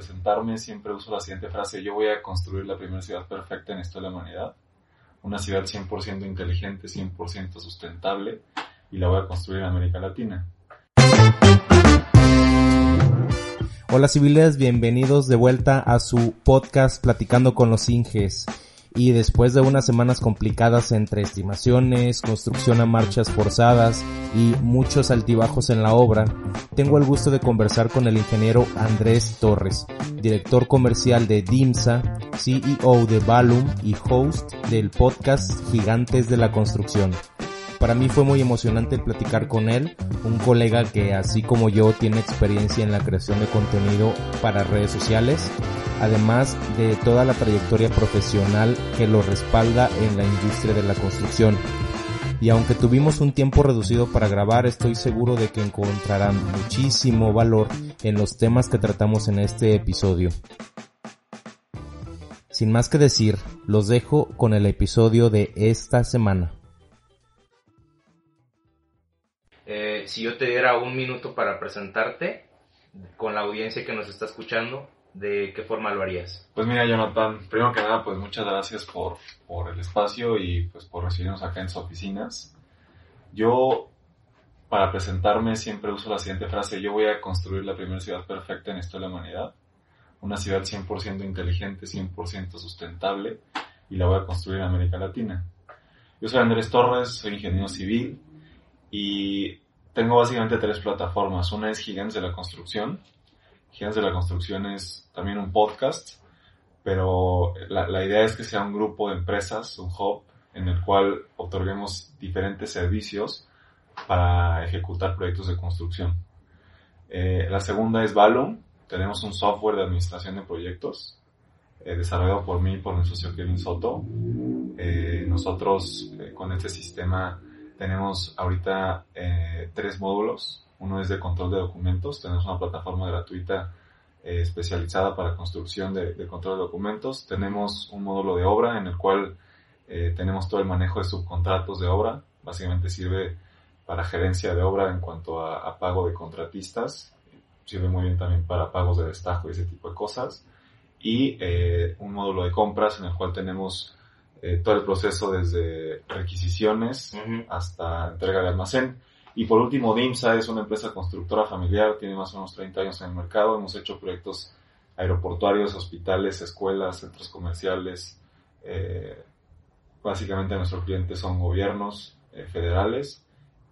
presentarme siempre uso la siguiente frase, yo voy a construir la primera ciudad perfecta en historia de la humanidad, una ciudad 100% inteligente, 100% sustentable, y la voy a construir en América Latina. Hola civiles, bienvenidos de vuelta a su podcast Platicando con los Inges y después de unas semanas complicadas entre estimaciones, construcción a marchas forzadas y muchos altibajos en la obra, tengo el gusto de conversar con el ingeniero Andrés Torres, director comercial de DIMSA, CEO de Balum y host del podcast Gigantes de la Construcción. Para mí fue muy emocionante platicar con él, un colega que así como yo tiene experiencia en la creación de contenido para redes sociales además de toda la trayectoria profesional que lo respalda en la industria de la construcción. Y aunque tuvimos un tiempo reducido para grabar, estoy seguro de que encontrarán muchísimo valor en los temas que tratamos en este episodio. Sin más que decir, los dejo con el episodio de esta semana. Eh, si yo te diera un minuto para presentarte con la audiencia que nos está escuchando, ¿de qué forma lo harías? Pues mira, Jonathan, primero que nada, pues muchas gracias por, por el espacio y pues por recibirnos acá en sus oficinas. Yo, para presentarme, siempre uso la siguiente frase, yo voy a construir la primera ciudad perfecta en historia de la humanidad, una ciudad 100% inteligente, 100% sustentable, y la voy a construir en América Latina. Yo soy Andrés Torres, soy ingeniero civil y tengo básicamente tres plataformas. Una es Gigantes de la Construcción, Gigantes de la Construcción es también un podcast, pero la, la, idea es que sea un grupo de empresas, un hub, en el cual otorguemos diferentes servicios para ejecutar proyectos de construcción. Eh, la segunda es Valum, tenemos un software de administración de proyectos eh, desarrollado por mí y por mi socio Kevin Soto. Eh, nosotros eh, con este sistema tenemos ahorita tres módulos uno es de control de documentos. Tenemos una plataforma gratuita eh, especializada para construcción de, de, control de documentos. Tenemos un módulo de obra en el cual eh, tenemos todo el manejo de subcontratos de obra. Básicamente sirve para gerencia de obra en cuanto a, a pago de contratistas. Sirve muy bien también para pagos de destajo y ese tipo de cosas. Y eh, un módulo de compras en el cual tenemos todo el proceso desde requisiciones uh -huh. hasta entrega de almacén. Y por último, DIMSA es una empresa constructora familiar, tiene más o menos 30 años en el mercado. Hemos hecho proyectos aeroportuarios, hospitales, escuelas, centros comerciales. Eh, básicamente nuestros clientes son gobiernos eh, federales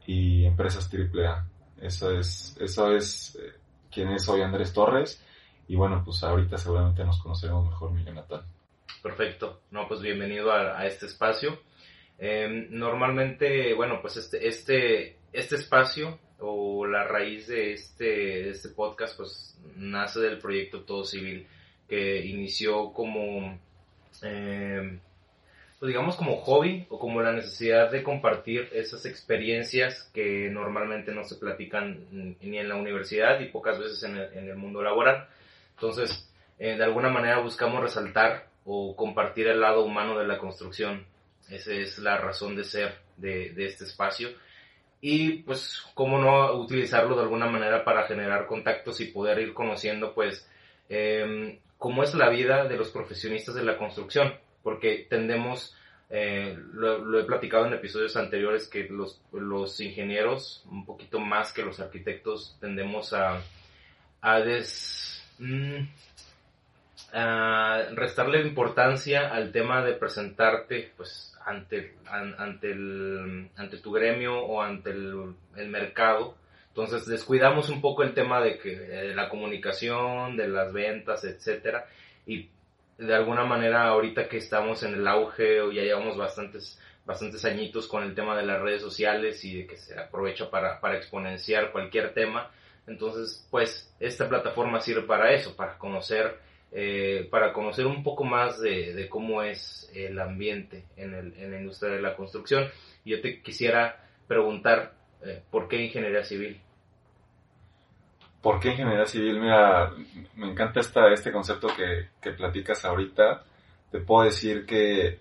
y empresas AAA. Eso es, eso es eh, quién es hoy Andrés Torres. Y bueno, pues ahorita seguramente nos conoceremos mejor, Miguel Natal. Perfecto. No, pues bienvenido a, a este espacio. Eh, normalmente, bueno, pues este, este, este espacio o la raíz de este, de este podcast pues nace del proyecto Todo Civil que inició como, eh, pues digamos como hobby o como la necesidad de compartir esas experiencias que normalmente no se platican ni en la universidad y pocas veces en el, en el mundo laboral. Entonces, eh, de alguna manera buscamos resaltar o compartir el lado humano de la construcción esa es la razón de ser de, de, este espacio. Y pues, cómo no utilizarlo de alguna manera para generar contactos y poder ir conociendo, pues, eh, cómo es la vida de los profesionistas de la construcción. Porque tendemos, eh, lo, lo, he platicado en episodios anteriores, que los, los ingenieros, un poquito más que los arquitectos, tendemos a, a des... Mmm, Uh, restarle importancia al tema de presentarte pues ante, an, ante, el, ante tu gremio o ante el, el, mercado. Entonces descuidamos un poco el tema de, que, de la comunicación, de las ventas, etcétera. Y de alguna manera ahorita que estamos en el auge o ya llevamos bastantes, bastantes añitos con el tema de las redes sociales y de que se aprovecha para, para exponenciar cualquier tema. Entonces, pues esta plataforma sirve para eso, para conocer eh, para conocer un poco más de, de, cómo es el ambiente en, el, en, la industria de la construcción. Yo te quisiera preguntar, eh, ¿por qué ingeniería civil? ¿Por qué ingeniería civil? Mira, me encanta esta, este concepto que, que platicas ahorita. Te puedo decir que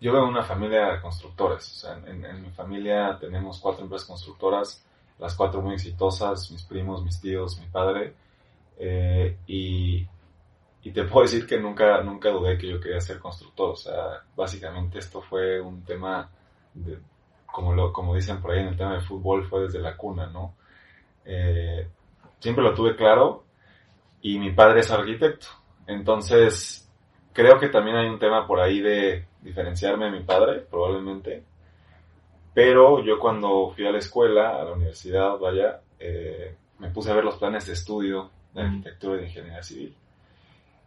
yo de una familia de constructores. O sea, en, en mi familia tenemos cuatro empresas constructoras, las cuatro muy exitosas, mis primos, mis tíos, mi padre. Eh, y y te puedo decir que nunca, nunca dudé que yo quería ser constructor. O sea, básicamente esto fue un tema, de, como, lo, como dicen por ahí en el tema de fútbol, fue desde la cuna, ¿no? Eh, siempre lo tuve claro y mi padre es arquitecto. Entonces, creo que también hay un tema por ahí de diferenciarme de mi padre, probablemente. Pero yo cuando fui a la escuela, a la universidad, vaya, eh, me puse a ver los planes de estudio de arquitectura y de ingeniería civil.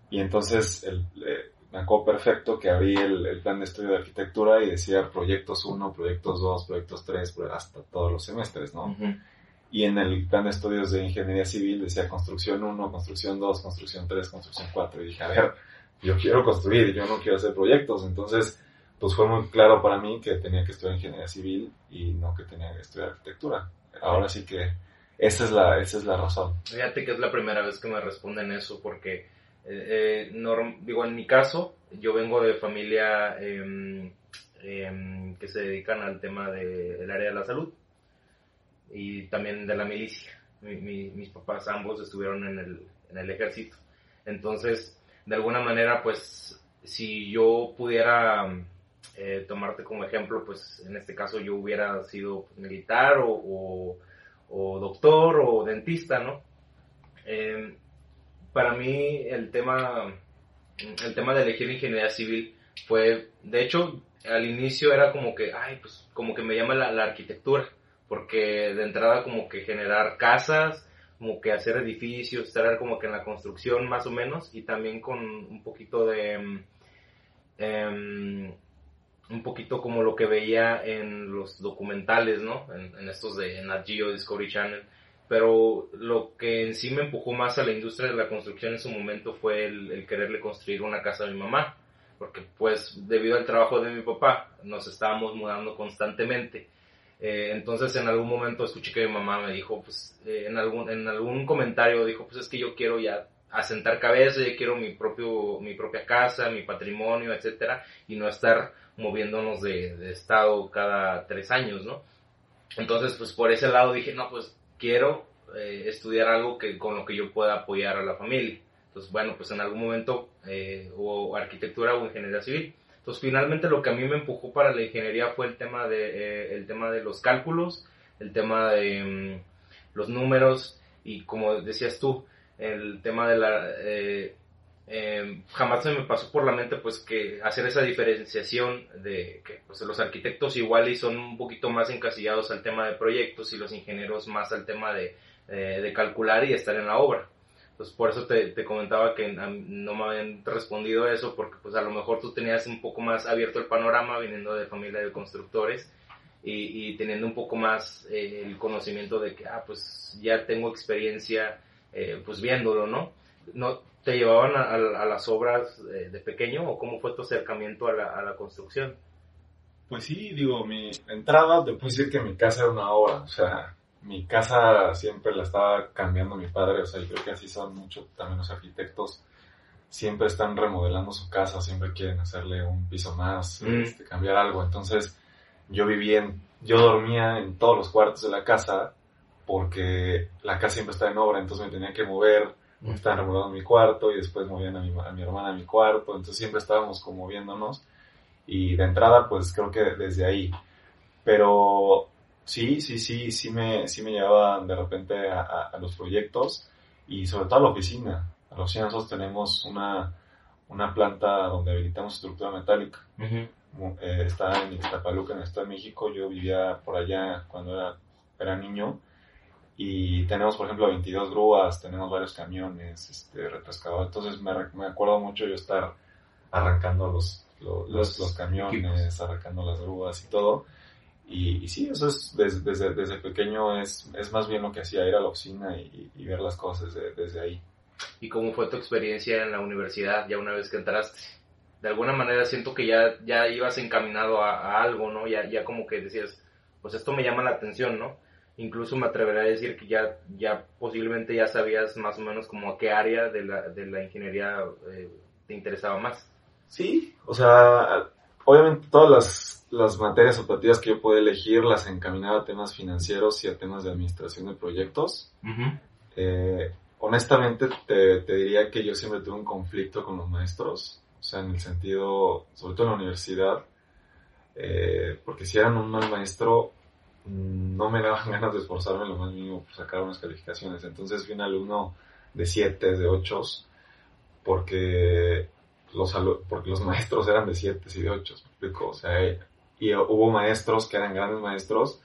Y entonces el, eh, me acuerdo perfecto que abrí el, plan de estudio de arquitectura y decía proyectos 1, proyectos 2, proyectos 3, hasta todos los semestres, ¿no? Y en el plan de estudios de ingeniería civil decía construcción 1, construcción 2, construcción 3, construcción 4. Y dije, a ver, yo quiero construir, yo no quiero hacer proyectos. Entonces, pues fue muy claro para mí que tenía que estudiar ingeniería civil y no que tenía que estudiar arquitectura. Ahora sí que esa es la, esa es la razón. Fíjate que es la primera vez que me responden eso porque eh, eh digo, en mi caso, yo vengo de familia em, em, que se dedican al tema del área de la salud y también de la milicia. mis papás ambos estuvieron en el, en el ejército. Entonces, de alguna manera, pues, si yo pudiera eh, tomarte como ejemplo, pues en este caso yo hubiera sido militar o, o, doctor o dentista, ¿no? Em, para mí el tema, el tema de elegir ingeniería civil fue, de hecho, al inicio era como que, ay, pues como que me llama la, arquitectura, porque de entrada como que generar casas, como que hacer edificios, estar como que en la construcción más o menos, y también con un poquito de... Em, un poquito como lo que veía en los documentales, ¿no? En, estos de Nat Geo, Discovery Channel, pero lo que en sí me empujó más a la industria de la construcción en su momento fue el, quererle construir una casa a mi mamá, porque pues debido al trabajo de mi papá nos estábamos mudando constantemente. Eh, entonces en algún momento escuché que mi mamá me dijo, pues eh, en, algún, en algún comentario dijo, pues es que yo quiero ya asentar cabeza, yo quiero mi, propio, mi propia casa, mi patrimonio, etcétera, y no estar moviéndonos de, de estado cada tres años, ¿no? Entonces, pues por ese lado dije, no, pues quiero eh, estudiar algo que con lo que yo pueda apoyar a la familia. Entonces, bueno, pues en algún momento eh, o arquitectura o ingeniería civil. Entonces, finalmente lo que a mí me empujó para la ingeniería fue el tema de, eh, el tema de los cálculos, el tema de mm, los números y como decías tú, el tema de la eh, jamás se me pasó por la mente pues que hacer esa diferenciación de que pues, los arquitectos igual y son un poquito más encasillados al tema de proyectos y los ingenieros más al tema de, eh, de calcular y estar en la obra. Entonces por eso te, te, comentaba que no me habían respondido eso porque pues a lo mejor tú tenías un poco más abierto el panorama viniendo de familia de constructores y, y teniendo un poco más eh, el conocimiento de que ah pues ya tengo experiencia eh, pues viéndolo, ¿no? No, te llevaban a, las obras de, pequeño o cómo fue tu acercamiento a la, construcción? Pues sí, digo, mi entrada, te puedo decir que mi casa era una obra, o sea, mi casa siempre la estaba cambiando mi padre, o sea, yo creo que así son muchos también los arquitectos, siempre están remodelando su casa, siempre quieren hacerle un piso más, mm. este, cambiar algo, entonces yo vivía en, yo dormía en todos los cuartos de la casa porque la casa siempre está en obra, entonces me tenía que mover, estaban remodelando mi cuarto y después movían a mi, a mi hermana a mi cuarto, entonces siempre estábamos como moviéndonos y de entrada pues creo que desde ahí. Pero sí, sí, sí, sí me, sí me llevaban de repente a, a, los proyectos y sobre todo a la oficina. A la oficina nosotros tenemos una, una planta donde habilitamos estructura metálica. Eh, está en Ixtapaluca, en el Estado de México. Yo vivía por allá cuando era, era niño y tenemos, por ejemplo, 22 grúas, tenemos varios camiones, este, retrascador. Entonces me, me acuerdo mucho yo estar arrancando los, los, los, camiones, arrancando las grúas y todo. Y, y sí, eso es desde, desde, desde, pequeño es, es más bien lo que hacía, ir a la oficina y, y ver las cosas desde, ahí. ¿Y cómo fue tu experiencia en la universidad ya una vez que entraste? De alguna manera siento que ya, ya ibas encaminado a, a algo, ¿no? Ya, ya como que decías, pues esto me llama la atención, ¿no? Incluso me atrevería a decir que ya, ya posiblemente ya sabías más o menos como a qué área de la, de la ingeniería eh, te interesaba más. Sí, o sea, obviamente todas las, las materias operativas que yo pude elegir las encaminaba a temas financieros y a temas de administración de proyectos. Eh, honestamente te, te, diría que yo siempre tuve un conflicto con los maestros, o sea, en el sentido, sobre todo en la universidad, eh, porque si eran un mal maestro, no me daban ganas de esforzarme lo más mínimo por sacar unas calificaciones. Entonces fui un alumno de 7, de 8, porque los, porque los maestros eran de 7 y de 8, O sea, y hubo maestros que eran grandes maestros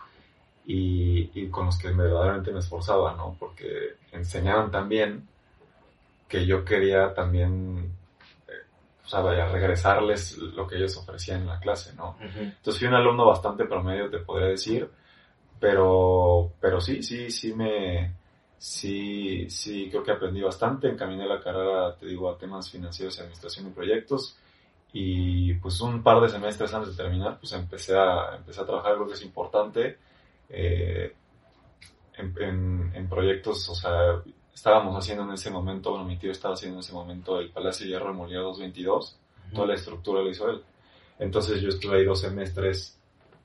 y, y, con los que verdaderamente me esforzaba, ¿no? Porque enseñaban también que yo quería también, eh, o sea, vaya, regresarles lo que ellos ofrecían en la clase, ¿no? Entonces fui un alumno bastante promedio, te podría decir, pero, pero sí, sí, sí me, sí, sí, creo que aprendí bastante, encaminé la carrera, te digo, a temas financieros y administración de proyectos, y pues un par de semestres antes de terminar, pues empecé a, empecé a trabajar, creo que es importante, eh, en, en, proyectos, o sea, estábamos haciendo en ese momento, bueno, mi tío estaba haciendo en ese momento el Palacio de Hierro de Molina 222, toda la estructura lo hizo él. Entonces yo estuve ahí dos semestres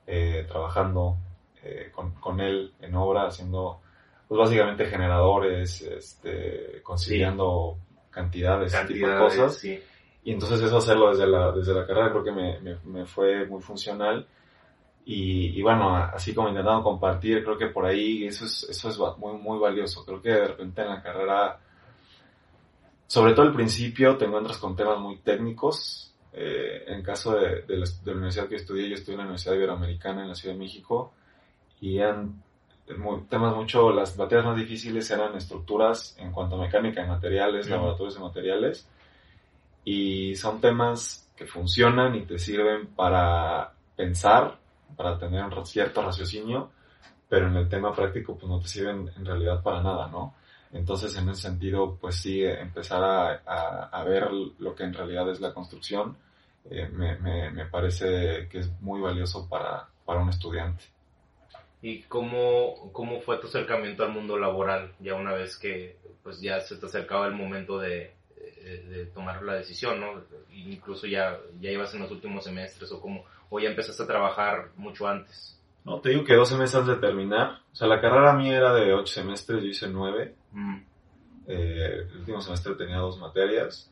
eh, trabajando eh, con, con, él en obra, haciendo, pues básicamente generadores, este, conciliando cantidades, ese tipo de cosas. Y entonces eso hacerlo desde la, desde la carrera creo que me, me, me fue muy funcional y, bueno, así como intentando compartir, creo que por ahí eso es, eso es muy, muy valioso. Creo que de repente en la carrera, sobre todo al principio, te encuentras con temas muy técnicos. Eh, en caso de, de, la, universidad que estudié, yo estudié en la Universidad Iberoamericana en la Ciudad de México y eran temas mucho, las materias más difíciles eran estructuras en cuanto a mecánica de materiales, laboratorios de materiales y son temas que funcionan y te sirven para pensar para tener un cierto raciocinio, pero en el tema práctico pues no te sirven en realidad para nada, ¿no? Entonces en ese sentido pues sí empezar a, a, ver lo que en realidad es la construcción eh, me, me, me, parece que es muy valioso para, para un estudiante. ¿Y cómo, cómo fue tu acercamiento al mundo laboral ya una vez que pues ya se te acercaba el momento de, de, tomar la decisión, ¿no? Incluso ya, ya ibas en los últimos semestres o como, o ya empezaste a trabajar mucho antes. No, te digo que dos semestres de terminar. O sea, la carrera mía era de ocho semestres, yo hice nueve. Mm. Eh, el último semestre tenía dos materias.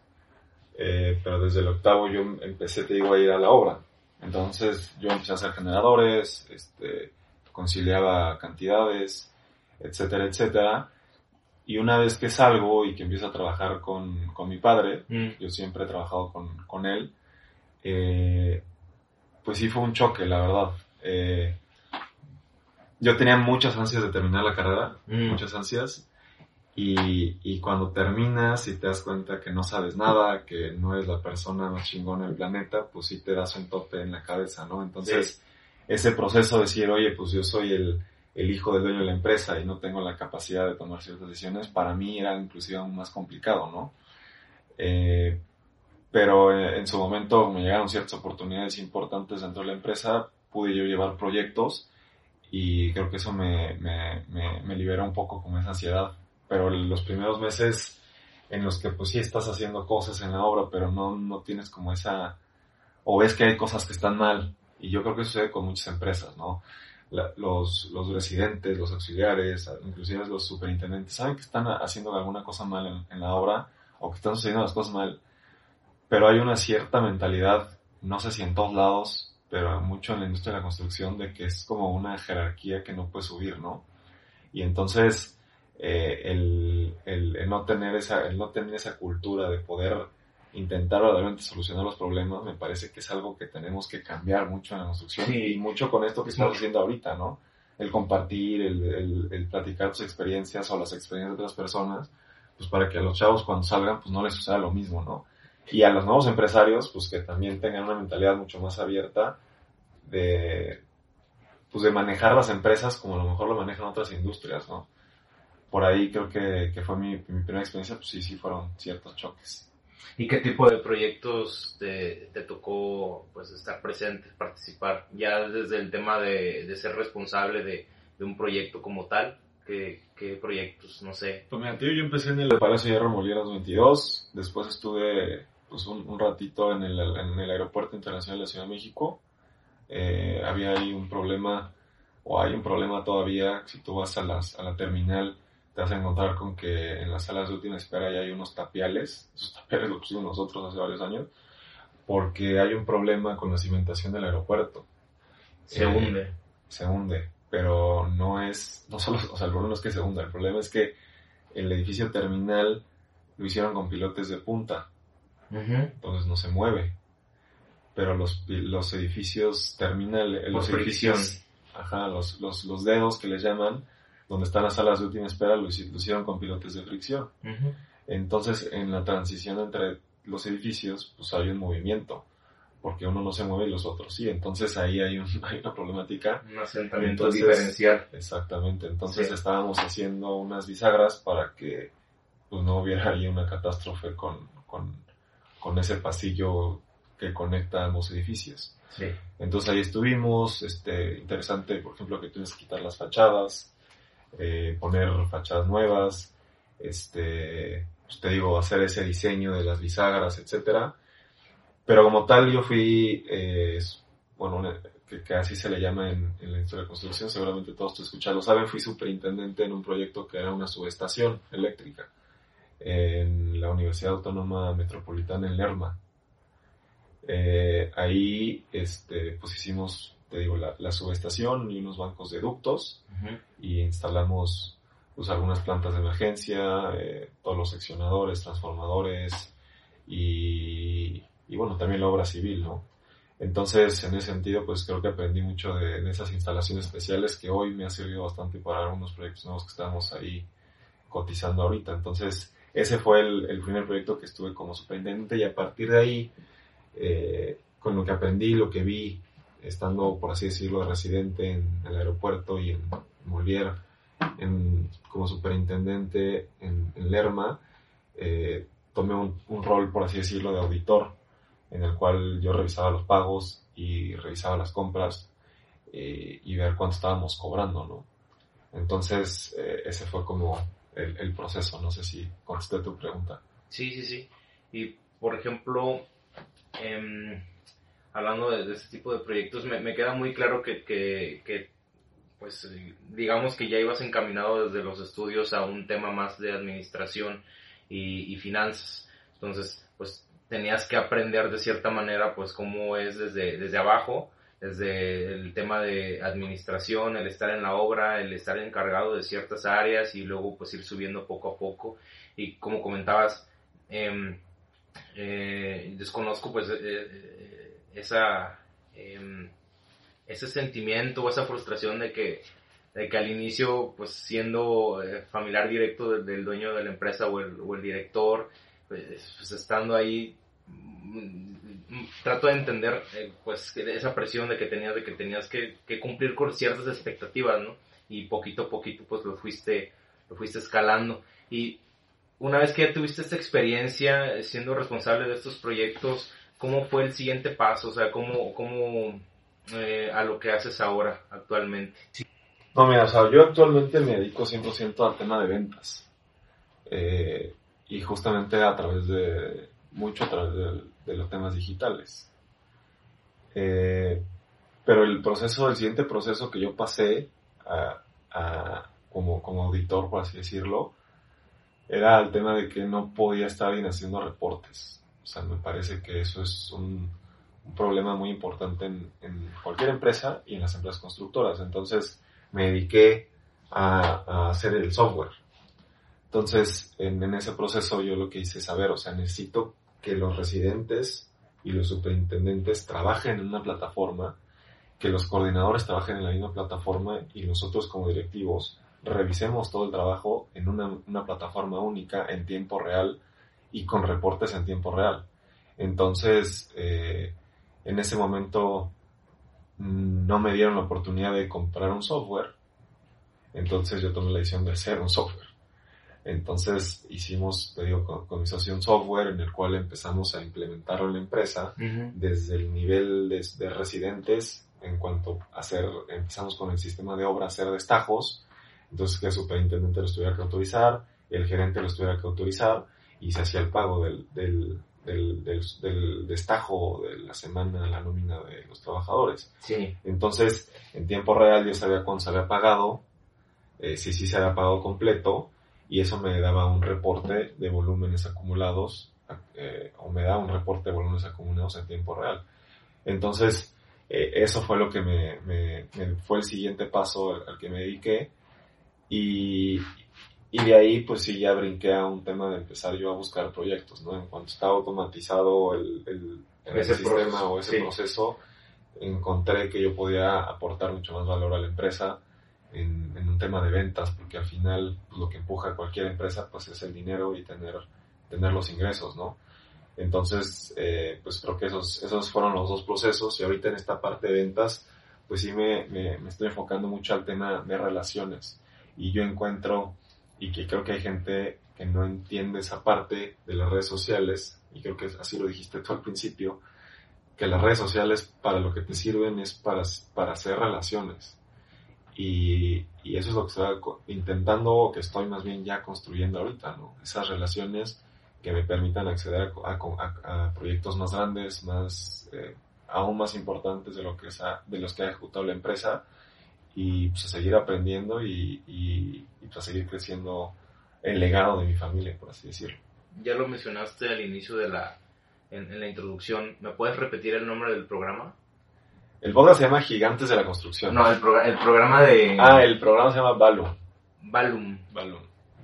Eh, pero desde el octavo yo empecé, te digo, a ir a la obra. Entonces yo empecé a hacer generadores, este, conciliaba cantidades, etcétera, etcétera. Y una vez que salgo y que empiezo a trabajar con, con mi padre, mm. yo siempre he trabajado con, con él, eh, pues sí fue un choque, la verdad. Eh, yo tenía muchas ansias de terminar la carrera, mm. muchas ansias, y, y, cuando terminas y te das cuenta que no sabes nada, que no eres la persona más chingona del planeta, pues sí te das un tope en la cabeza, ¿no? Entonces, ese proceso de decir, oye, pues yo soy el el hijo del dueño de la empresa y no tengo la capacidad de tomar ciertas decisiones, para mí era inclusive aún más complicado, ¿no? Eh, pero eh, en su momento me llegaron ciertas oportunidades importantes dentro de la empresa, pude yo llevar proyectos y creo que eso me, me, me, liberó un poco con esa ansiedad. Pero los primeros meses en los que pues sí estás haciendo cosas en la obra, pero no, no tienes como esa, o ves que hay cosas que están mal, y yo creo que sucede con muchas empresas, ¿no? los, los residentes, los auxiliares, inclusive los superintendentes, saben que están haciendo alguna cosa mal en, la obra o que están sucediendo las cosas mal, pero hay una cierta mentalidad, no sé si en todos lados, pero mucho en la industria de la construcción, de que es como una jerarquía que no puede subir, ¿no? Y entonces, eh, el, el, el, no tener esa, el no tener esa cultura de poder intentar verdaderamente solucionar los problemas, me parece que es algo que tenemos que cambiar mucho en la construcción y mucho con esto que estamos haciendo ahorita, ¿no? El compartir, el, el, platicar tus experiencias o las experiencias de otras personas, pues para que a los chavos cuando salgan, pues no les suceda lo mismo, ¿no? Y a los nuevos empresarios, pues que también tengan una mentalidad mucho más abierta de, pues de manejar las empresas como a lo mejor lo manejan otras industrias, ¿no? Por ahí creo que, que fue mi, mi primera experiencia, pues sí, sí fueron ciertos choques. ¿Y qué tipo de proyectos te, te, tocó pues estar presente, participar? Ya desde el tema de, de ser responsable de, de, un proyecto como tal, ¿qué, qué proyectos? No sé. Pues mira, tío, yo empecé en el Palacio de Molinas 22, después estuve pues un, un ratito en el, en el, Aeropuerto Internacional de la Ciudad de México. Eh, había ahí un problema, o hay un problema todavía, si tú vas a, las, a la terminal, te vas a encontrar con que en las salas de última espera ya hay unos tapiales, esos tapiales los pusimos nosotros hace varios años, porque hay un problema con la cimentación del aeropuerto. Se Eh, hunde. Se hunde, pero no es, no solo, o sea, el problema no es que se hunda, el problema es que el edificio terminal lo hicieron con pilotes de punta, entonces no se mueve. Pero los, los edificios terminales, los edificios, ajá, los, los, los dedos que les llaman, donde están las salas de última espera, lo, hici- lo hicieron con pilotes de fricción. Entonces, en la transición entre los edificios, pues hay un movimiento, porque uno no se mueve y los otros sí. Entonces ahí hay, un- hay una problemática. Un asentamiento Entonces- diferencial. Exactamente. Entonces Sí. estábamos haciendo unas bisagras para que pues, no hubiera ahí una catástrofe con, con, con ese pasillo que conecta ambos edificios. Sí. Entonces ahí estuvimos, este, interesante, por ejemplo, que tienes que quitar las fachadas, eh, poner fachadas nuevas, este, pues te digo, hacer ese diseño de las bisagras, etcétera. Pero como tal yo fui, eh, bueno, que, que así se le llama en, en la historia de construcción, seguramente todos te escuchan, lo saben, fui superintendente en un proyecto que era una subestación eléctrica en la Universidad Autónoma Metropolitana en Lerma. Eh, ahí este, pues hicimos, te digo, la, la subestación y unos bancos de ductos y instalamos pues algunas plantas de emergencia, eh, todos los seccionadores, transformadores y, y bueno, también la obra civil, ¿no? Entonces, en ese sentido, pues creo que aprendí mucho de, de esas instalaciones especiales que hoy me ha servido bastante para algunos proyectos nuevos que estamos ahí cotizando ahorita. Entonces, ese fue el, el primer proyecto que estuve como superintendente y a partir de ahí, eh, con lo que aprendí, lo que vi, estando, por así decirlo, de residente en el aeropuerto y en Molière, en, como superintendente en, en Lerma, eh, tomé un, un rol, por así decirlo, de auditor, en el cual yo revisaba los pagos y revisaba las compras eh, y ver cuánto estábamos cobrando, ¿no? Entonces, eh, ese fue como el, el proceso, no sé si contesté tu pregunta. Sí, sí, sí. Y, por ejemplo, em, hablando de, de este tipo de proyectos, me, me queda muy claro que, que, que, pues, eh, digamos que ya ibas encaminado desde los estudios a un tema más de administración y, y finanzas. Entonces, pues, tenías que aprender de cierta manera, pues, cómo es desde, desde abajo, desde el tema de administración, el estar en la obra, el estar encargado de ciertas áreas y luego, pues, ir subiendo poco a poco. Y como comentabas, em, eh, desconozco pues eh, eh, esa em, ese sentimiento o esa frustración de que de que al inicio pues siendo eh, familiar directo del, dueño de la empresa o el, o el director pues, pues, estando ahí mm, mm, trato de entender eh, pues esa presión de que tenías de que tenías que, que cumplir con ciertas expectativas no y poquito a poquito pues lo fuiste lo fuiste escalando. Y una vez que ya tuviste esta experiencia eh, siendo responsable de estos proyectos, ¿cómo fue el siguiente paso? O sea, ¿cómo, cómo eh, a lo que haces ahora, actualmente? No, mira, o sea, yo actualmente me dedico 100% al tema de ventas. Eh, y justamente a través de, mucho a través de, los temas digitales. Eh, pero el proceso, el siguiente proceso que yo pasé a- como, como auditor, por así decirlo, era el tema de que no podía estar bien haciendo reportes. O sea, me parece que eso es un, un problema muy importante en, en cualquier empresa y en las empresas constructoras. Entonces me dediqué a, a hacer el software. Entonces, en, en ese proceso yo lo que hice es saber, o sea, necesito que los residentes y los superintendentes trabajen en una plataforma, que los coordinadores trabajen en la misma plataforma y nosotros como directivos revisemos todo el trabajo en una, una plataforma única en tiempo real y con reportes en tiempo real. Entonces, eh, en ese momento mm, no me dieron la oportunidad de comprar un software, entonces yo tomé la decisión de hacer un software. Entonces hicimos, te digo, con, con mi socio un software en el cual empezamos a implementarlo en la empresa desde el nivel de, de residentes en cuanto a hacer, empezamos con el sistema de obra, hacer destajos, entonces que el superintendente lo tuviera que autorizar, el gerente lo tuviera que autorizar y se hacía el pago del, del, del, del, destajo de la semana, la nómina de los trabajadores. Sí. Entonces, en tiempo real yo sabía cuándo se había pagado, eh, si sí se había pagado completo, y eso me daba un reporte de volúmenes acumulados eh, o me da un reporte de volúmenes acumulados en tiempo real. Entonces, eh, eso fue lo que me, me, fue el siguiente paso al, que me dediqué y, y, de ahí pues sí ya brinqué a un tema de empezar yo a buscar proyectos, ¿no? En cuanto estaba automatizado el, el, sistema o ese proceso, encontré que yo podía aportar mucho más valor a la empresa en, en un tema de ventas, porque al final pues, lo que empuja a cualquier empresa pues es el dinero y tener, tener los ingresos, ¿no? Entonces, eh, pues creo que esos, esos fueron los dos procesos y ahorita en esta parte de ventas, pues sí me, me, me estoy enfocando mucho al tema de relaciones y yo encuentro y que creo que hay gente que no entiende esa parte de las redes sociales y creo que así lo dijiste tú al principio, que las redes sociales para lo que te sirven es para, para hacer relaciones. Y, y eso es lo que estoy intentando, o que estoy más bien ya construyendo ahorita, ¿no? Esas relaciones que me permitan acceder a, proyectos más grandes, más, eh, aún más importantes de, lo que de los que ha ejecutado la empresa y pues, a seguir aprendiendo y, y, pues, a seguir creciendo el legado de mi familia, por así decirlo. Ya lo mencionaste al inicio de la, en, la introducción. ¿Me puedes repetir el nombre del programa? El podcast se llama Gigantes de la Construcción. No, el, el programa de... Ah, el programa se llama Balum. Balum. Balum.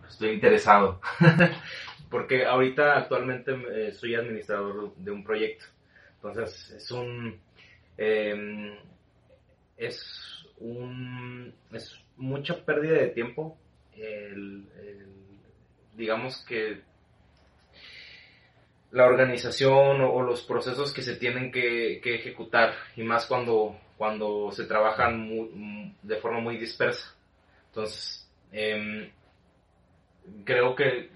Estoy interesado. Porque ahorita actualmente eh, soy administrador de un proyecto. Entonces es un... Em, es un... Es mucha pérdida de tiempo. digamos que la organización o, los procesos que se tienen que, ejecutar y más cuando, cuando se trabajan de forma muy dispersa. Entonces, em, creo que,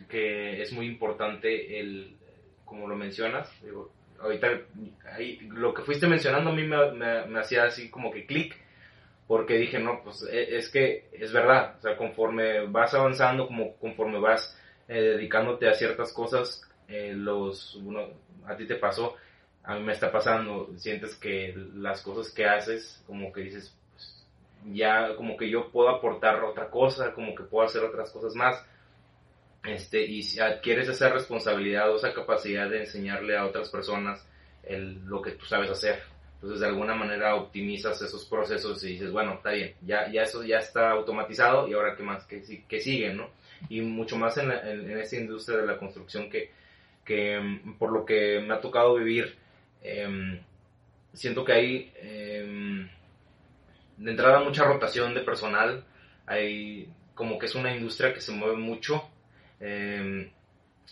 es muy importante el, como lo mencionas, ahorita lo que fuiste mencionando a mí me, hacía así como que clic, porque dije, no, pues e, es, que es verdad, o sea, conforme vas avanzando, como conforme vas eh, dedicándote a ciertas cosas, eh, los, uno, a ti te pasó, a mí me está pasando, sientes que las cosas que haces, como que dices, pues, ya como que yo puedo aportar otra cosa, como que puedo hacer otras cosas más este, y si adquieres esa responsabilidad o esa capacidad de enseñarle a otras personas lo que tú sabes hacer. Entonces, de alguna manera optimizas esos procesos y dices, bueno, está bien, ya, ya eso ya está automatizado y ahora qué más, que, que sigue, ¿no? Y mucho más en, en, esta industria de la construcción que, que, mm, por lo que me ha tocado vivir, em, siento que hay em, de entrada mucha rotación de personal, hay como que es una industria que se mueve mucho eh,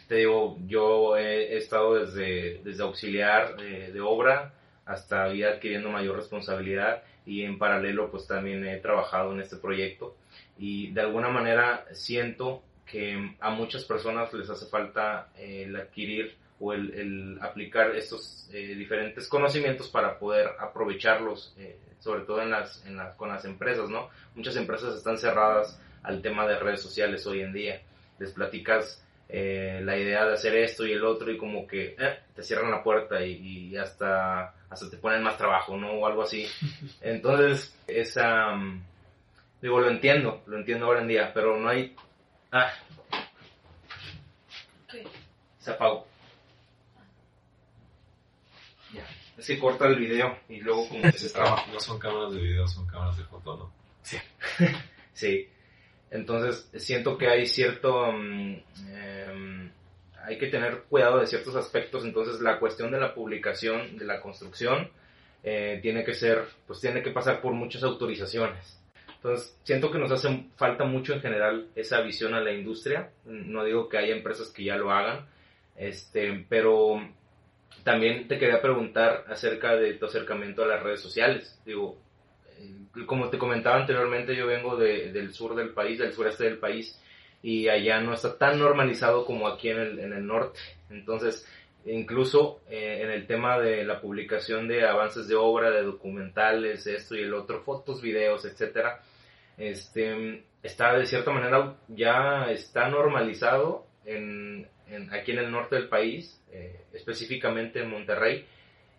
te digo, yo he, estado desde, desde auxiliar de, obra hasta ir adquiriendo mayor responsabilidad y en paralelo pues también he trabajado en este proyecto y de alguna manera siento que a muchas personas les hace falta el adquirir o el, aplicar estos eh, diferentes conocimientos para poder aprovecharlos, eh, sobre todo en las, en las, con las empresas, ¿no? Muchas empresas están cerradas al tema de redes sociales hoy en día les platicas eh, la idea de hacer esto y el otro y como que eh, te cierran la puerta y, hasta, hasta te ponen más trabajo, ¿no? O algo así. Entonces, esa... Mm, digo, lo entiendo, lo entiendo ahora en día, pero no hay... Ah. Se apagó. Ya. Es que corta el video y luego como se traba. No son cámaras de video, son cámaras de foto, ¿no? Sí. sí. Entonces siento que hay cierto... Mm, em, hay que tener cuidado de ciertos aspectos. Entonces la cuestión de la publicación, de la construcción, eh, tiene que ser, pues tiene que pasar por muchas autorizaciones. Entonces, siento que nos hace falta mucho en general esa visión a la industria. No digo que haya empresas que ya lo hagan, este, pero también te quería preguntar acerca de tu acercamiento a las redes sociales. Digo, como te comentaba anteriormente, yo vengo del sur del país, del sureste del país, y allá no está tan normalizado como aquí en el, en el norte. Entonces, incluso eh, en el tema de la publicación de avances de obra, de documentales, esto y el otro, fotos, videos, etcétera, este, está de cierta manera ya está normalizado en, aquí en el norte del país, eh, específicamente en Monterrey,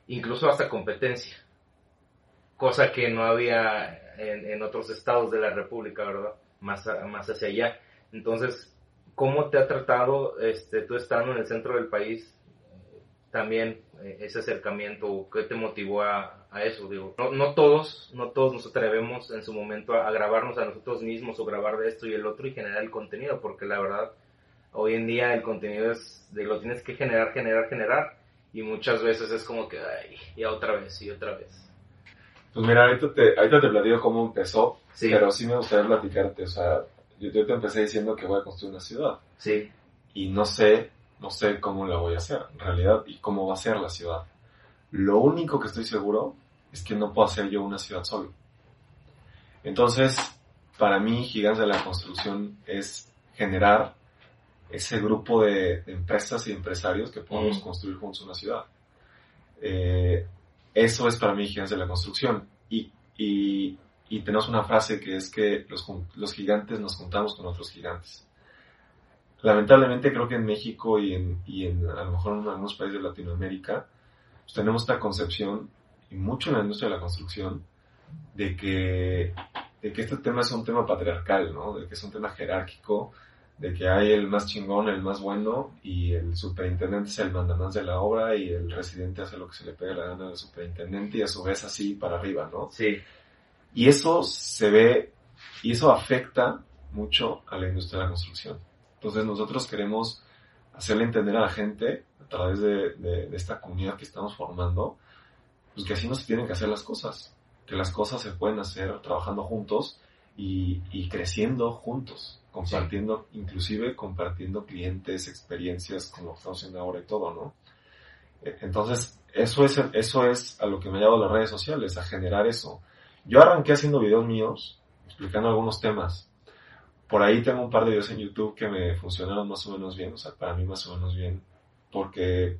incluso hasta competencia cosa que no había en, otros estados de la República, ¿verdad? Más, más hacia allá. Entonces, ¿cómo te ha tratado, este, tú estando en el centro del país, también eh, ese acercamiento? ¿Qué te motivó a, a eso? Digo, no, no, todos, no todos nos atrevemos en su momento a, a, grabarnos a nosotros mismos o grabar de esto y el otro y generar el contenido, porque la verdad, hoy en día el contenido es de lo tienes que generar, generar, generar, y muchas veces es como que, ay, y otra vez, y otra vez. Pues mira, ahorita te, ahorita te platico cómo empezó, sí. pero sí me gustaría platicarte, o sea, yo, yo te empecé diciendo que voy a construir una ciudad. Sí. Y no sé no sé cómo la voy a hacer, en realidad, y cómo va a ser la ciudad. Lo único que estoy seguro es que no puedo hacer yo una ciudad solo. Entonces, para mí, Gigantes de la Construcción es generar ese grupo de, de empresas y empresarios que podemos mm. construir juntos una ciudad. Eh, eso es para mí Gigantes de la Construcción. Y, y, tenemos una frase que es que los, los gigantes nos juntamos con otros gigantes lamentablemente creo que en México y en, y en a lo mejor en algunos países de Latinoamérica, pues tenemos esta concepción, y mucho en la industria de la construcción, de que, de que este tema es un tema patriarcal, ¿no? De que es un tema jerárquico, de que hay el más chingón, el más bueno, y el superintendente es el mandamás de la obra, y el residente hace lo que se le pega la gana al superintendente, y a su vez así para arriba, ¿no? Sí. Y eso se ve, y eso afecta mucho a la industria de la construcción. Entonces nosotros queremos hacerle entender a la gente a través de, de, de, esta comunidad que estamos formando, pues que así no se tienen que hacer las cosas, que las cosas se pueden hacer trabajando juntos y, y creciendo juntos, compartiendo, inclusive compartiendo clientes, experiencias, como lo que estamos haciendo ahora y todo, ¿no? E, entonces, eso es, eso es a lo que me ha llevado las redes sociales, a generar eso. Yo arranqué haciendo videos míos, explicando algunos temas, por ahí tengo un par de videos en YouTube que me funcionaron más o menos bien, o sea, para mí más o menos bien, porque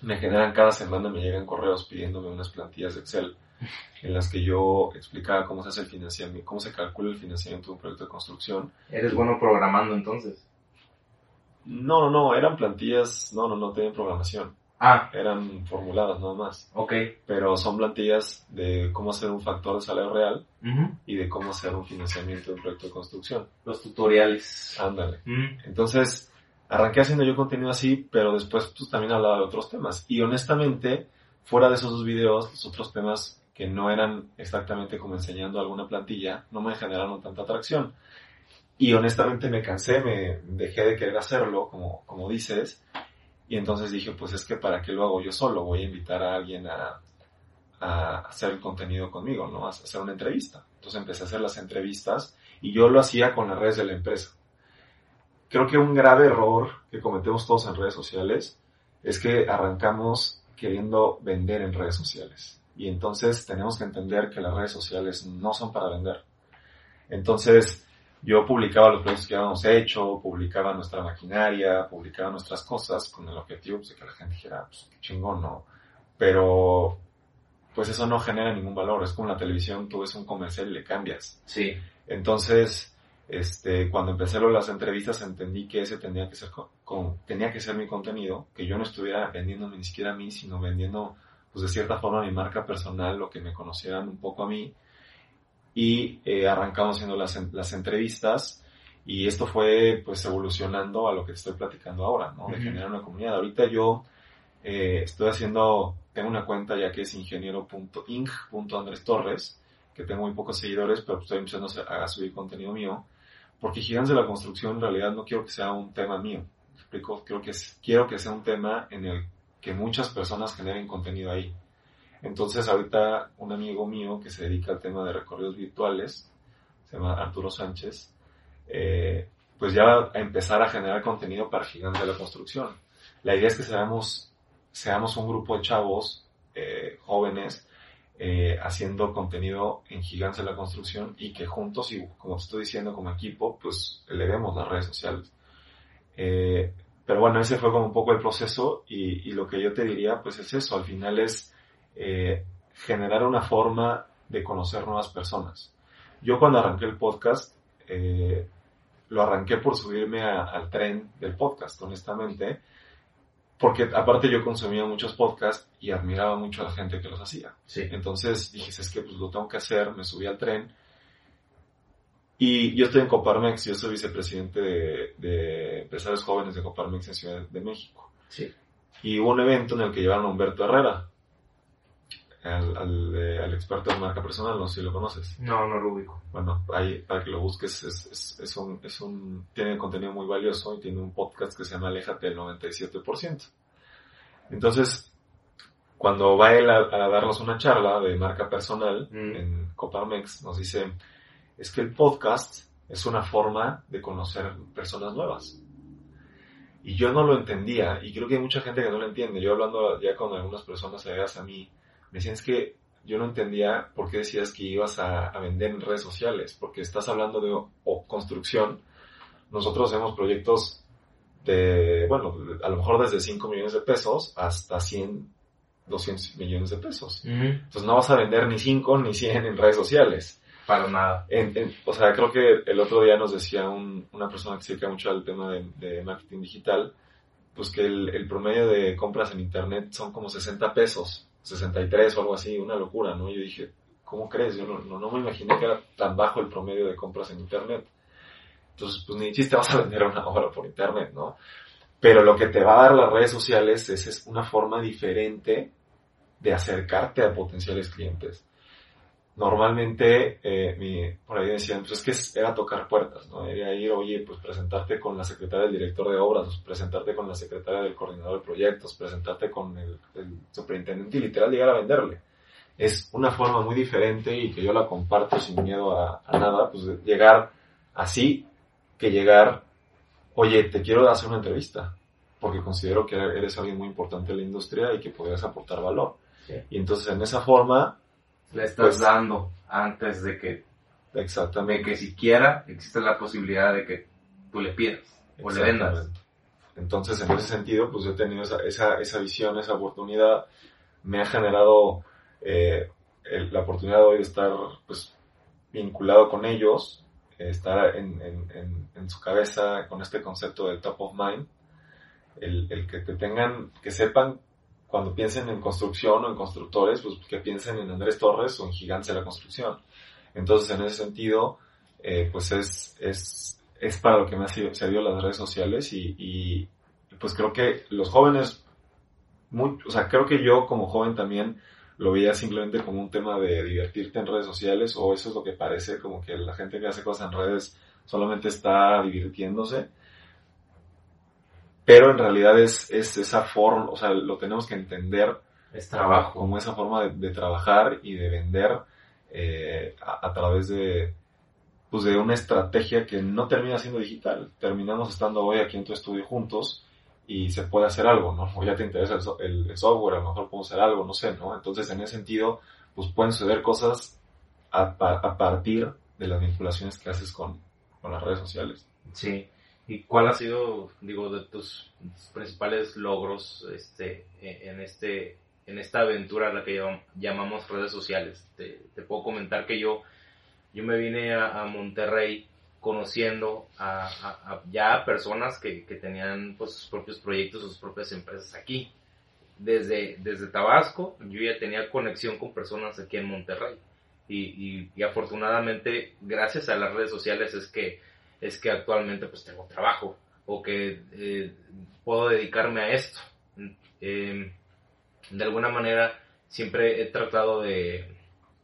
me generan cada semana, me llegan correos pidiéndome unas plantillas de Excel en las que yo explicaba cómo se hace el financiamiento, cómo se calcula el financiamiento de un proyecto de construcción. ¿Eres bueno programando entonces? No, no, no, eran plantillas, no, no, no tenían programación. Ah. Eran formuladas nada más. Ok. Pero son plantillas de cómo hacer un factor de salario real uh -huh. y de cómo hacer un financiamiento de un proyecto de construcción. Los tutoriales. Ándale. Uh -huh. Entonces, arranqué haciendo yo contenido así, pero después pues también hablaba de otros temas. Y honestamente, fuera de esos dos videos, los otros temas que no eran exactamente como enseñando alguna plantilla, no me generaron tanta atracción. Y honestamente me cansé, me dejé de querer hacerlo, como, como dices, y entonces dije, pues es que para qué lo hago yo solo, voy a invitar a alguien a, a hacer el contenido conmigo, ¿no? A hacer una entrevista. Entonces empecé a hacer las entrevistas y yo lo hacía con las redes de la empresa. Creo que un grave error que cometemos todos en redes sociales es que arrancamos queriendo vender en redes sociales. Y entonces tenemos que entender que las redes sociales no son para vender. Entonces, yo publicaba los proyectos que habíamos hecho, publicaba nuestra maquinaria, publicaba nuestras cosas con el objetivo pues, de que la gente dijera, pues qué chingón, ¿no? Pero, pues eso no genera ningún valor. Es como en la televisión, tú ves un comercial y le cambias. Sí. Entonces, este, cuando empecé las entrevistas entendí que ese tenía que ser, con, tenía que ser mi contenido, que yo no estuviera vendiendo ni siquiera a mí, sino vendiendo, pues de cierta forma mi marca personal, lo que me conocieran un poco a mí y eh, arrancamos haciendo las, las entrevistas y esto fue pues evolucionando a lo que te estoy platicando ahora, ¿no? De uh -huh. generar una comunidad. Ahorita yo eh, estoy haciendo, tengo una cuenta ya que es ingeniero.ing.andres Torres, que tengo muy pocos seguidores, pero estoy empezando a subir contenido mío, porque Gigantes de la Construcción en realidad no quiero que sea un tema mío. ¿Me explico? Quiero que, quiero que sea un tema en el que muchas personas generen contenido ahí. Entonces ahorita un amigo mío que se dedica al tema de recorridos virtuales, se llama Arturo Sánchez, eh, pues ya va a empezar a generar contenido para Gigantes de la Construcción. La idea es que seamos, seamos un grupo de chavos eh, jóvenes eh, haciendo contenido en Gigantes de la Construcción y que juntos, y como te estoy diciendo como equipo, pues elevemos las redes sociales. Pero bueno, ese fue como un poco el proceso y, y lo que yo te diría pues es eso, al final es eh, generar una forma de conocer nuevas personas. Yo cuando arranqué el podcast, eh, lo arranqué por subirme a, al tren del podcast, honestamente, porque aparte yo consumía muchos podcasts y admiraba mucho a la gente que los hacía. Sí. Entonces dije, es que pues lo tengo que hacer, me subí al tren Y yo estoy en Coparmex, yo soy vicepresidente de, de empresarios jóvenes de Coparmex en Ciudad de México. Sí. Y hubo un evento en el que llevaron a Humberto Herrera, al, al, eh, al experto en marca personal, no sé si lo conoces. No, no lo ubico. Bueno, ahí para que lo busques, es, es, es, un, es un, tiene contenido muy valioso y tiene un podcast que se llama Aléjate del 97%. Entonces, cuando va él a, a darnos una charla de marca personal Mm. en Coparmex, nos dice, es que el podcast es una forma de conocer personas nuevas. Y yo no lo entendía, y creo que hay mucha gente que no lo entiende. Yo hablando ya con algunas personas allegadas a mí, me decían es que yo no entendía por qué decías que ibas a, a vender en redes sociales, porque estás hablando de o, construcción. Nosotros hacemos proyectos de, bueno, a lo mejor desde 5 millones de pesos hasta 100, 200 millones de pesos. Entonces no vas a vender ni 5 ni 100 en redes sociales. Para nada. O sea, creo que el otro día nos decía un- una persona que se dedica mucho al tema de, marketing digital, pues que el, promedio de compras en internet son como 60 pesos, 63 o algo así, una locura, ¿no? Yo dije, ¿cómo crees? Yo no, me imaginé que era tan bajo el promedio de compras en internet. Entonces, pues ni chiste vas a vender una obra por internet, ¿no? Pero lo que te va a dar las redes sociales es, es una forma diferente de acercarte a potenciales clientes normalmente eh, mi, por ahí decían, pues es que era tocar puertas, ¿no? Era ir, oye, pues presentarte con la secretaria del director de obras, pues, presentarte con la secretaria del coordinador de proyectos, presentarte con el, el superintendente y literal llegar a venderle. Es una forma muy diferente y que yo la comparto sin miedo a, a nada, pues llegar así que llegar, oye, te quiero hacer una entrevista, porque considero que eres alguien muy importante en la industria y que podrías aportar valor. Sí. Y entonces en esa forma, Le estás Pues- dando antes de que, de exactamente. que siquiera existe la posibilidad de que tú le pidas o le vendas. Entonces, en ese sentido, pues yo he tenido esa, esa, esa visión, esa oportunidad, me ha generado eh, el- la oportunidad de hoy de estar pues, vinculado con ellos, eh, estar en, en, en, en su cabeza con este concepto del top of mind, el, el que te tengan, que sepan cuando piensen en construcción o en constructores, pues que piensen en Andrés Torres o en Gigantes de la Construcción. Entonces, en ese sentido, eh, pues es, es, es para lo que me ha sido- servido las redes sociales y, y, pues creo que los jóvenes, o sea, creo que yo como joven también lo veía simplemente como un tema de divertirte en redes sociales o eso es lo que parece, como que la gente que hace cosas en redes solamente está divirtiéndose. Pero en realidad es, es esa forma, o sea, lo tenemos que entender Es trabajo, como esa forma de, de trabajar y de vender eh, a, a través de, pues de una estrategia que no termina siendo digital. Terminamos estando hoy aquí en tu estudio juntos y se puede hacer algo, ¿no? O ya te interesa el, so- el- software, a lo mejor podemos hacer algo, no sé, ¿no? Entonces, en ese sentido, pues pueden suceder cosas a, a partir de las vinculaciones que haces con, con las redes sociales. Sí. ¿Y cuál ha sido, digo, de tus principales logros este, en, este, en esta aventura a la que llam- llamamos redes sociales? Te, te puedo comentar que yo, yo me vine a, a Monterrey conociendo a, a- a ya personas que, que tenían pues, sus propios proyectos, sus propias empresas aquí. Desde, desde Tabasco yo ya tenía conexión con personas aquí en Monterrey. Y, y, y afortunadamente, gracias a las redes sociales es que es que actualmente pues tengo trabajo o que eh, puedo dedicarme a esto. Eh, de alguna manera siempre he tratado de...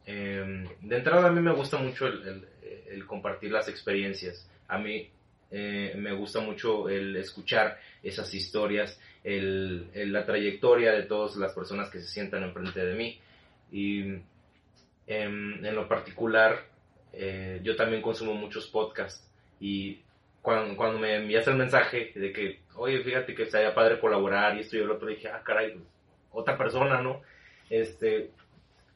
eh, de entrada a mí me gusta mucho el, el- compartir las experiencias. A mí eh, me gusta mucho el escuchar esas historias, el, el- la trayectoria de todas las personas que se sientan enfrente de mí. Y em, en lo particular, eh, yo también consumo muchos podcasts y cuando, cuando me envías el mensaje de que, oye, fíjate que estaría padre colaborar y esto y el otro, dije, ah, caray, pues, otra persona, ¿no? Este,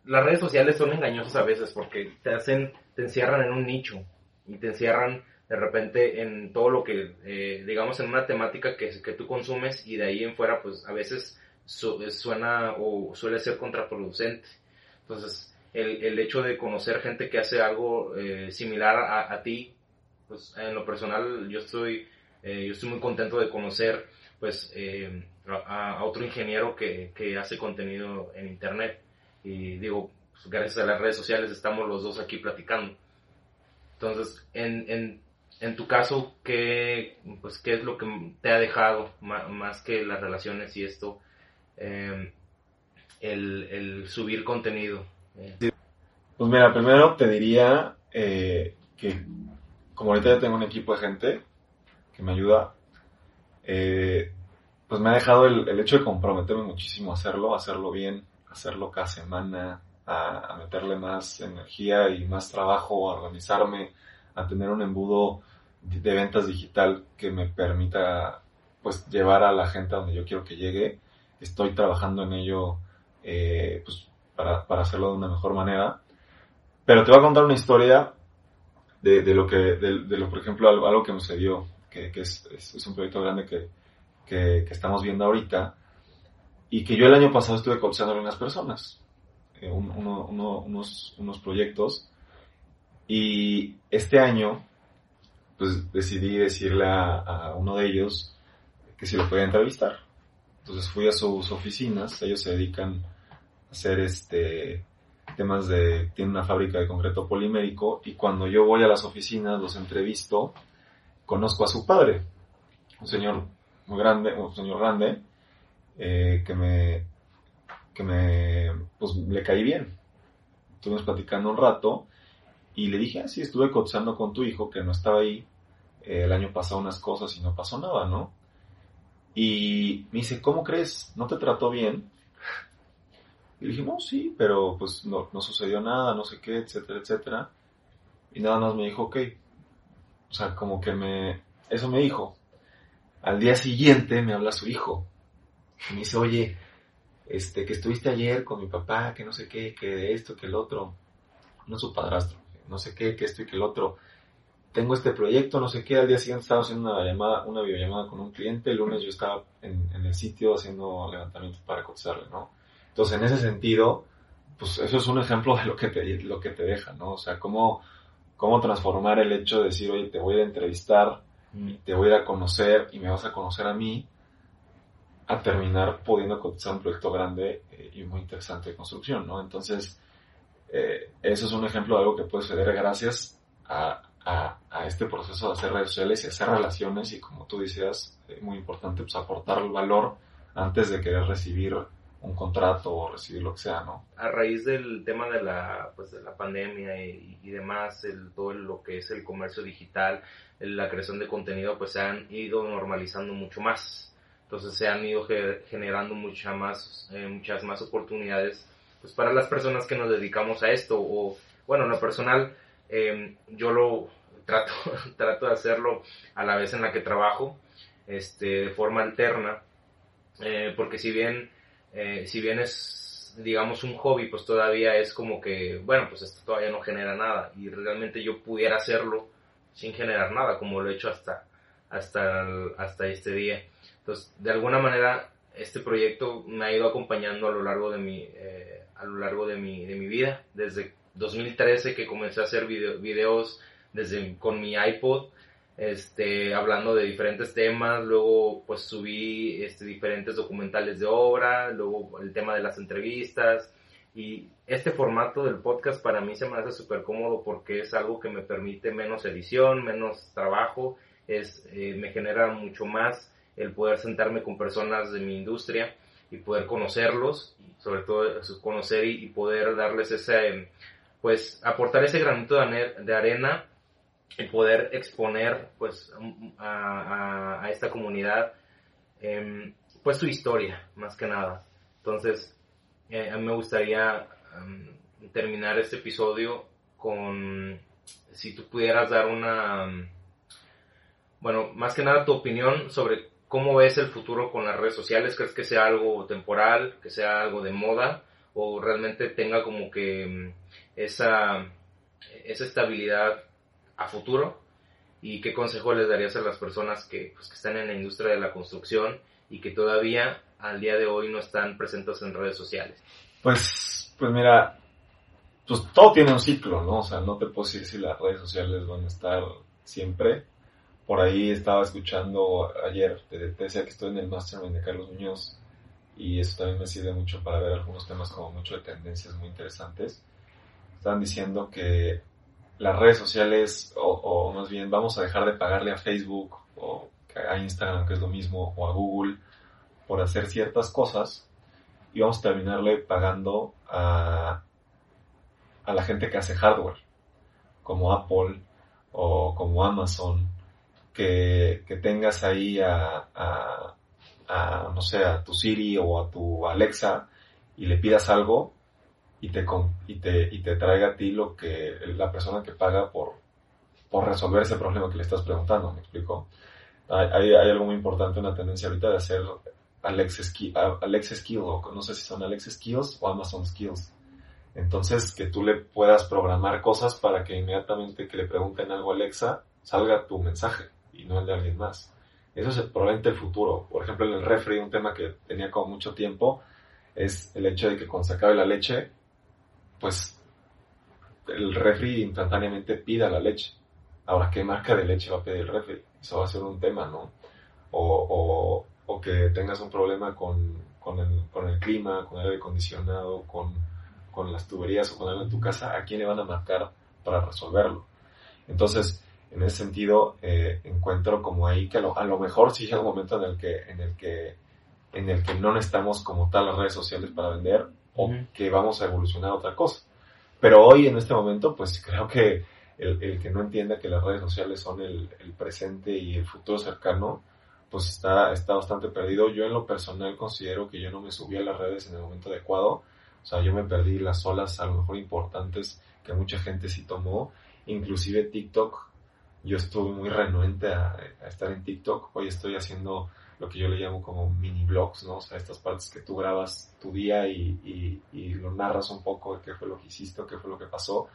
las redes sociales son engañosas a veces porque te hacen, te encierran en un nicho y te encierran de repente en todo lo que, eh, digamos, en una temática que, que tú consumes y de ahí en fuera, pues a veces su- suena o suele ser contraproducente. Entonces, el, el hecho de conocer gente que hace algo eh, similar a, a ti, pues en lo personal yo estoy, eh, yo estoy muy contento de conocer pues eh, a, otro ingeniero que, que hace contenido en internet y digo, pues, gracias a las redes sociales estamos los dos aquí platicando. Entonces, en, en, en tu caso, ¿qué, pues, ¿qué es lo que te ha dejado más, que las relaciones y esto? Em, el, el, subir contenido. Pues mira, primero te diría eh, que como ahorita ya tengo un equipo de gente que me ayuda, eh, pues me ha dejado el, el, hecho de comprometerme muchísimo a hacerlo, a hacerlo bien, hacerlo cada semana, a, meterle más energía y más trabajo, a organizarme, a tener un embudo de ventas digital que me permita pues llevar a la gente a donde yo quiero que llegue. Estoy trabajando en ello eh, pues, para, para, hacerlo de una mejor manera. Pero te voy a contar una historia de, de lo que, de, de, lo, por ejemplo, algo, que me sucedió, que, que es, es, un proyecto grande que, que, que, estamos viendo ahorita, y que yo el año pasado estuve cotizando a algunas personas. Eh, uno, unos, unos proyectos. Y este año, pues decidí decirle a, uno de ellos que si lo podía entrevistar. Entonces fui a sus oficinas, ellos se dedican a hacer este temas de, tienen una fábrica de concreto polimérico y cuando yo voy a las oficinas, los entrevisto, conozco a su padre, un señor muy grande, un señor grande, eh, que me, que me, pues le caí bien. Estuvimos platicando un rato y le dije, ah, sí, estuve cotizando con tu hijo que no estaba ahí. Eh, el año pasado unas cosas y no pasó nada, ¿no? Y me dice, ¿cómo crees? ¿No te trató bien? Y dije, sí, pero pues no, no sucedió nada, no sé qué, etcétera, etcétera. Y nada más me dijo, ok. O sea, como que me... Eso me dijo. Al día siguiente me habla su hijo. Y me dice, oye, este, que estuviste ayer con mi papá, que no sé qué, que esto, que el otro, no su padrastro, no sé qué, que esto y que el otro. Tengo este proyecto, no sé qué, al día siguiente estaba haciendo una llamada, una videollamada con un cliente, el lunes yo estaba en, el sitio haciendo levantamiento para cotizarle, ¿no? Entonces, en ese sentido, pues eso es un ejemplo de lo que te, lo que te deja, ¿no? O sea, cómo, cómo transformar el hecho de decir, oye, te voy a entrevistar, mm. te voy a ir a conocer y me vas a conocer a mí, a terminar pudiendo cotizar un proyecto grande eh, y muy interesante de construcción, ¿no? Entonces, eh, eso es un ejemplo de algo que puede suceder gracias a, a, a, este proceso de hacer redes sociales y hacer relaciones y como tú decías, eh, muy importante, pues aportar el valor antes de querer recibir un contrato o recibir lo que sea, ¿no? A raíz del tema de la, pues, de la pandemia y, y demás, el, todo lo que es el comercio digital, la creación de contenido, pues se han ido normalizando mucho más entonces se han ido generando mucha más, eh, muchas más oportunidades pues para las personas que nos dedicamos a esto. O bueno, en lo personal em, yo lo trato, trato de hacerlo a la vez en la que trabajo, este, de forma alterna, eh, porque si bien, eh, si bien es digamos un hobby, pues todavía es como que, bueno, pues esto todavía no genera nada y realmente yo pudiera hacerlo sin generar nada, como lo he hecho hasta, hasta, hasta este día. Entonces, de alguna manera, este proyecto me ha ido acompañando a lo largo de mi, eh, a lo largo de mi, de mi vida, desde 2013 que comencé a hacer videos desde, con mi iPod, este, hablando de diferentes temas, luego pues subí este, diferentes documentales de obra, luego el tema de las entrevistas, y este formato del podcast para mí se me hace súper cómodo porque es algo que me permite menos edición, menos trabajo, es, eh, me genera mucho más el poder sentarme con personas de mi industria y poder conocerlos, sobre todo conocer y, poder darles ese, pues aportar ese granito de arena y poder exponer pues a, esta comunidad em, pues su historia más que nada. Entonces, eh, a mí me gustaría em, terminar este episodio con si tú pudieras dar una bueno, más que nada tu opinión sobre ¿Cómo ves el futuro con las redes sociales? ¿Crees que sea algo temporal, que sea algo de moda o realmente tenga como que mm, esa, esa estabilidad a futuro? ¿Y qué consejo les darías a las personas que, pues, que están en la industria de la construcción y que todavía al día de hoy no están presentes en redes sociales? Pues, pues mira, pues todo tiene un ciclo, ¿no? O sea, no te puedo decir si las redes sociales van a estar siempre por ahí estaba escuchando ayer, te, decía que estoy en el Mastermind de Carlos Muñoz y eso también me sirve mucho para ver algunos temas como mucho de tendencias muy interesantes. Estaban diciendo que las redes sociales, o, más bien vamos a dejar de pagarle a Facebook o a Instagram, que es lo mismo, o a Google, por hacer ciertas cosas, y vamos a terminarle pagando a, a la gente que hace hardware, como Apple o como Amazon, que, que tengas ahí a, a, a, no sé, a tu Siri o a tu Alexa y le pidas algo y te, y te, y te traiga a ti lo que la persona que paga por, por resolver ese problema que le estás preguntando, ¿me explico? Hay, hay, algo muy importante, una tendencia ahorita de hacer Alexa, Skill, Alexa Skill, o no sé si son Alexa Skills o Amazon Skills. Entonces, que tú le puedas programar cosas para que inmediatamente que le pregunten algo a Alexa, salga tu mensaje y no el de alguien más. Eso es probablemente el futuro. Por ejemplo, en el refri, un tema que tenía como mucho tiempo, es el hecho de que cuando se acabe la leche, pues el refri instantáneamente pida la leche. Ahora, ¿qué marca de leche va a pedir el refri? Eso va a ser un tema, ¿no? O, o, que tengas un problema con, con, el, con el clima, con el aire acondicionado, con, con las tuberías o con algo en tu casa, ¿a quién le van a marcar para resolverlo? Entonces, en ese sentido, eh, encuentro como ahí que a lo, a lo, mejor sí llega un momento en el que, en el que, en el que no necesitamos como tal las redes sociales para vender o uh -huh. que vamos a evolucionar a otra cosa. Pero hoy, en este momento, pues creo que el, el que no entienda que las redes sociales son el, el, presente y el futuro cercano, pues está, está bastante perdido. Yo en lo personal considero que yo no me subí a las redes en el momento adecuado. O sea, yo me perdí las olas a lo mejor importantes que mucha gente sí tomó. Inclusive TikTok, yo estuve muy renuente a, a estar en TikTok. Hoy estoy haciendo lo que yo le llamo como mini blogs, ¿no? O sea, estas partes que tú grabas tu día y, y, y lo narras un poco de qué fue lo que hiciste qué fue lo que pasó.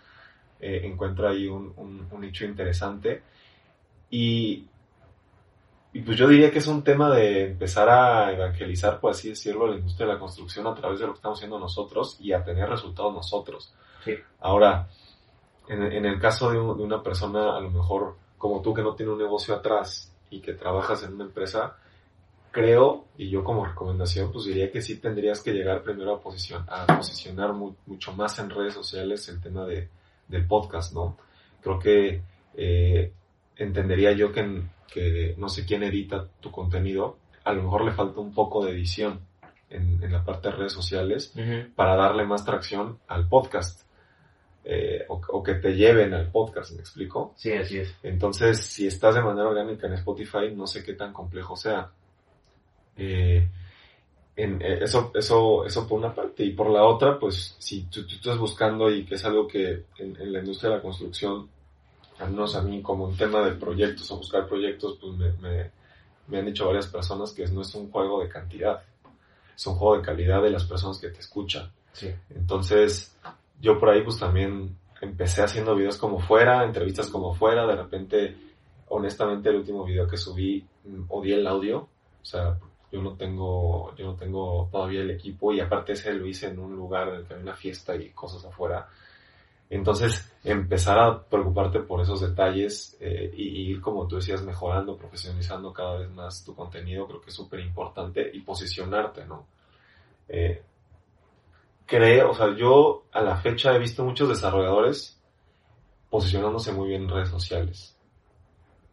Eh, encuentro ahí un, un, un, nicho interesante. Y, y pues yo diría que es un tema de empezar a evangelizar, por así decirlo, la industria de la construcción a través de lo que estamos haciendo nosotros y a tener resultados nosotros. Sí. Ahora, en, en el caso de, un, de una persona, a lo mejor como tú que no tiene un negocio atrás y que trabajas en una empresa, creo, y yo como recomendación, pues diría que sí tendrías que llegar primero a, posición, a posicionar mu mucho más en redes sociales el tema de, del podcast, ¿no? Creo que eh, entendería yo que, que, no sé quién edita tu contenido, a lo mejor le falta un poco de edición en, en la parte de redes sociales uh -huh. para darle más tracción al podcast. Eh, o, o, que te lleven al podcast, ¿me explico? Sí, así es. Entonces, si estás de manera orgánica en Spotify, no sé qué tan complejo sea. Eh, en, eh, eso, eso, eso por una parte. Y por la otra, pues, si tú, tú estás buscando y que es algo que en, en, la industria de la construcción, al menos a mí como un tema de proyectos o buscar proyectos, pues me, me, me han dicho varias personas que no es un juego de cantidad, es un juego de calidad de las personas que te escuchan. Sí. Entonces, yo por ahí pues también empecé haciendo videos como fuera, entrevistas como fuera, de repente, honestamente el último video que subí, mm, odié el audio, o sea, yo no tengo, yo no tengo todavía el equipo y aparte ese lo hice en un lugar en el que hay una fiesta y cosas afuera. Entonces, empezar a preocuparte por esos detalles eh, y, ir, como tú decías, mejorando, profesionalizando cada vez más tu contenido, creo que es súper importante y posicionarte, ¿no? Eh, creo, o sea, yo a la fecha he visto muchos desarrolladores posicionándose muy bien en redes sociales.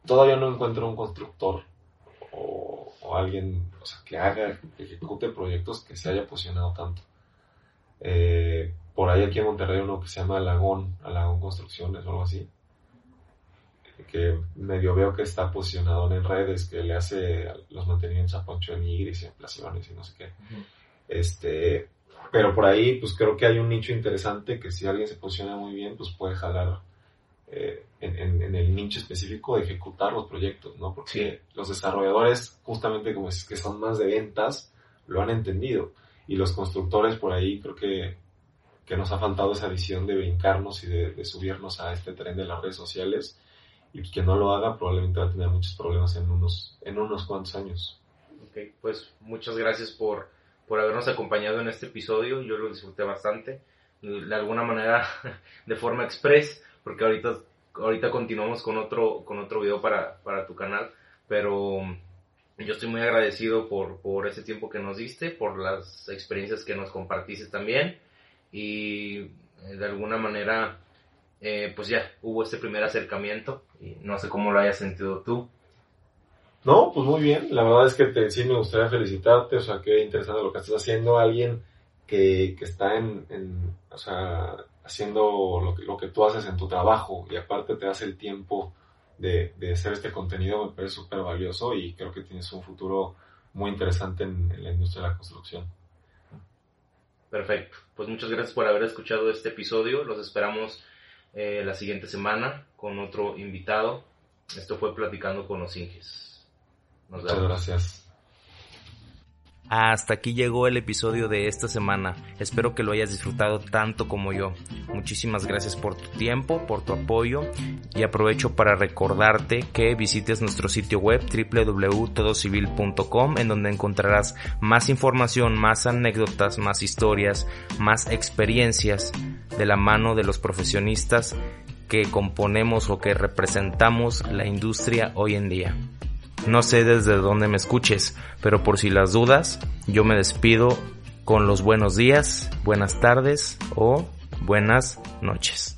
Todavía no encuentro un constructor o, alguien o sea, que haga, que ejecute proyectos que se haya posicionado tanto. Eh, por ahí aquí en Monterrey uno que se llama Alagón, Alagón Construcciones o algo así, que medio veo que está posicionado en redes, que le hace los mantenimientos a Poncho de Nigris y ampliaciones y no sé qué. Uh -huh. Este, pero por ahí pues creo que hay un nicho interesante que si alguien se posiciona muy bien pues puede jalar eh, en, en, en, el nicho específico de ejecutar los proyectos, ¿no? Porque sí. los desarrolladores justamente como es que son más de ventas lo han entendido y los constructores por ahí creo que, que nos ha faltado esa visión de brincarnos y de, de subirnos a este tren de las redes sociales y que no lo haga probablemente va a tener muchos problemas en unos, en unos cuantos años. Ok, pues muchas gracias por por habernos acompañado en este episodio. Yo lo disfruté bastante. De alguna manera, de forma express, porque ahorita, ahorita continuamos con otro, con otro video para, para tu canal. Pero yo estoy muy agradecido por, por ese tiempo que nos diste, por las experiencias que nos compartiste también. Y de alguna manera eh, pues ya hubo este primer acercamiento y no sé cómo lo hayas sentido tú. No, pues muy bien. La verdad es que te, sí me gustaría felicitarte. O sea, qué interesante lo que estás haciendo. Alguien que, que está en, en, o sea, haciendo lo que, lo que tú haces en tu trabajo y aparte te das el tiempo de, de hacer este contenido me parece súper valioso y creo que tienes un futuro muy interesante en, en la industria de la construcción. Perfecto. Pues muchas gracias por haber escuchado este episodio. Los esperamos eh, la siguiente semana con otro invitado. Esto fue Platicando con los Inges. Nos Muchas gracias. Hasta aquí llegó el episodio de esta semana. Espero que lo hayas disfrutado tanto como yo. Muchísimas gracias por tu tiempo, por tu apoyo y aprovecho para recordarte que visites nuestro sitio web www.todocivil.com en donde encontrarás más información, más anécdotas, más historias, más experiencias de la mano de los profesionistas que componemos o que representamos la industria hoy en día. No sé desde dónde me escuches, pero por si las dudas, yo me despido con los buenos días, buenas tardes o buenas noches.